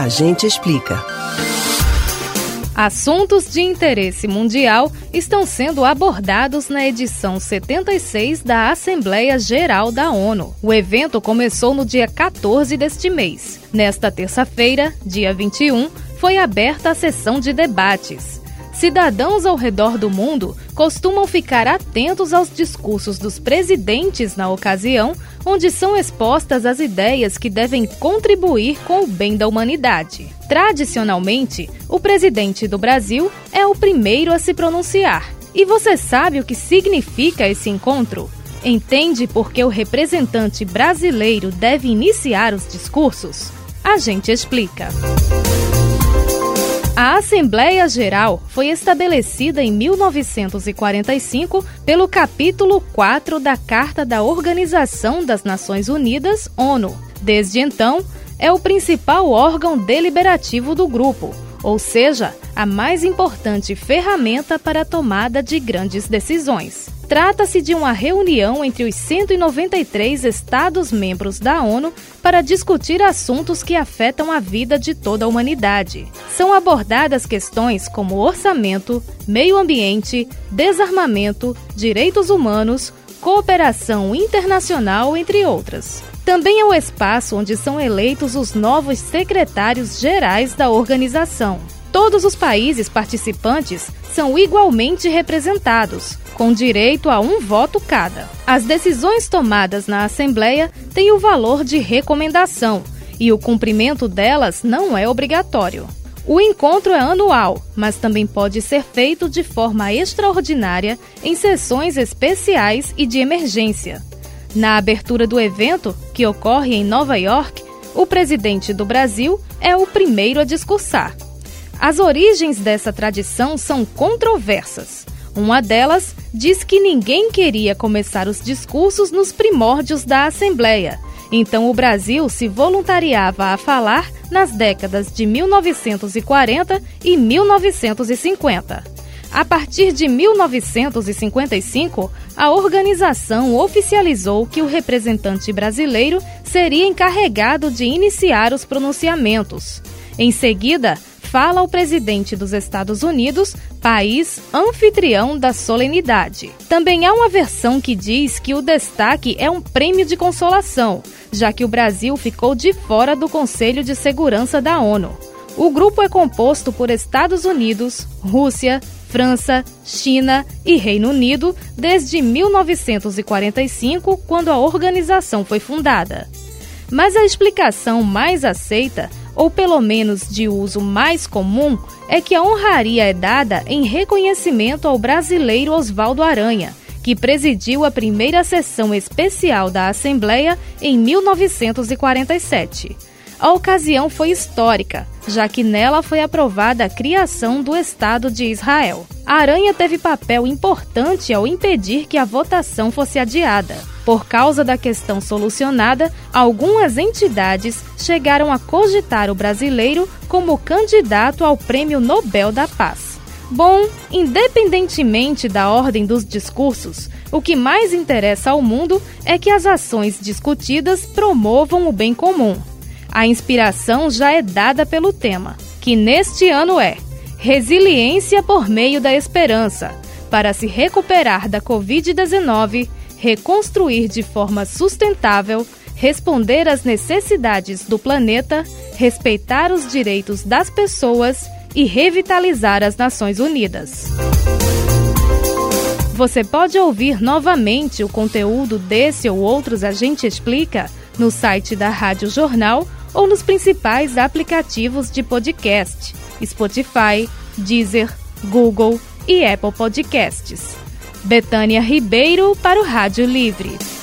A gente explica. Assuntos de interesse mundial estão sendo abordados na edição 76 da Assembleia Geral da ONU. O evento começou no dia 14 deste mês. Nesta terça-feira, dia 21, foi aberta a sessão de debates. Cidadãos ao redor do mundo costumam ficar atentos aos discursos dos presidentes na ocasião, onde são expostas as ideias que devem contribuir com o bem da humanidade. Tradicionalmente, o presidente do Brasil é o primeiro a se pronunciar. E você sabe o que significa esse encontro? Entende por que o representante brasileiro deve iniciar os discursos? A gente explica. A Assembleia Geral foi estabelecida em 1945 pelo capítulo 4 da Carta da Organização das Nações Unidas, ONU. Desde então, é o principal órgão deliberativo do grupo, ou seja, a mais importante ferramenta para a tomada de grandes decisões. Trata-se de uma reunião entre os 193 Estados-membros da ONU para discutir assuntos que afetam a vida de toda a humanidade. São abordadas questões como orçamento, meio ambiente, desarmamento, direitos humanos, cooperação internacional, entre outras. Também é o espaço onde são eleitos os novos secretários gerais da organização. Todos os países participantes são igualmente representados, com direito a um voto cada. As decisões tomadas na Assembleia têm o valor de recomendação e o cumprimento delas não é obrigatório. O encontro é anual, mas também pode ser feito de forma extraordinária em sessões especiais e de emergência. Na abertura do evento, que ocorre em Nova York, o presidente do Brasil é o primeiro a discursar. As origens dessa tradição são controversas. Uma delas diz que ninguém queria começar os discursos nos primórdios da Assembleia. Então o Brasil se voluntariava a falar nas décadas de 1940 e 1950. A partir de 1955, a organização oficializou que o representante brasileiro seria encarregado de iniciar os pronunciamentos. Em seguida, fala o presidente dos Estados Unidos, país anfitrião da solenidade. Também há uma versão que diz que o destaque é um prêmio de consolação, já que o Brasil ficou de fora do Conselho de Segurança da ONU. O grupo é composto por Estados Unidos, Rússia, França, China e Reino Unido desde 1945, quando a organização foi fundada. Mas a explicação mais aceita ou pelo menos de uso mais comum, é que a honraria é dada em reconhecimento ao brasileiro Oswaldo Aranha, que presidiu a primeira sessão especial da Assembleia em 1947. A ocasião foi histórica, já que nela foi aprovada a criação do Estado de Israel. A Aranha teve papel importante ao impedir que a votação fosse adiada. Por causa da questão solucionada, algumas entidades chegaram a cogitar o brasileiro como candidato ao Prêmio Nobel da Paz. Bom, independentemente da ordem dos discursos, o que mais interessa ao mundo é que as ações discutidas promovam o bem comum a inspiração já é dada pelo tema, que neste ano é Resiliência por meio da esperança, para se recuperar da Covid-19, reconstruir de forma sustentável, responder às necessidades do planeta, respeitar os direitos das pessoas e revitalizar as Nações Unidas. Você pode ouvir novamente o conteúdo desse ou outros A Gente Explica no site da Rádio Jornal ou nos principais aplicativos de podcast: Spotify, Deezer, Google e Apple Podcasts. Betânia Ribeiro para o Rádio Livre.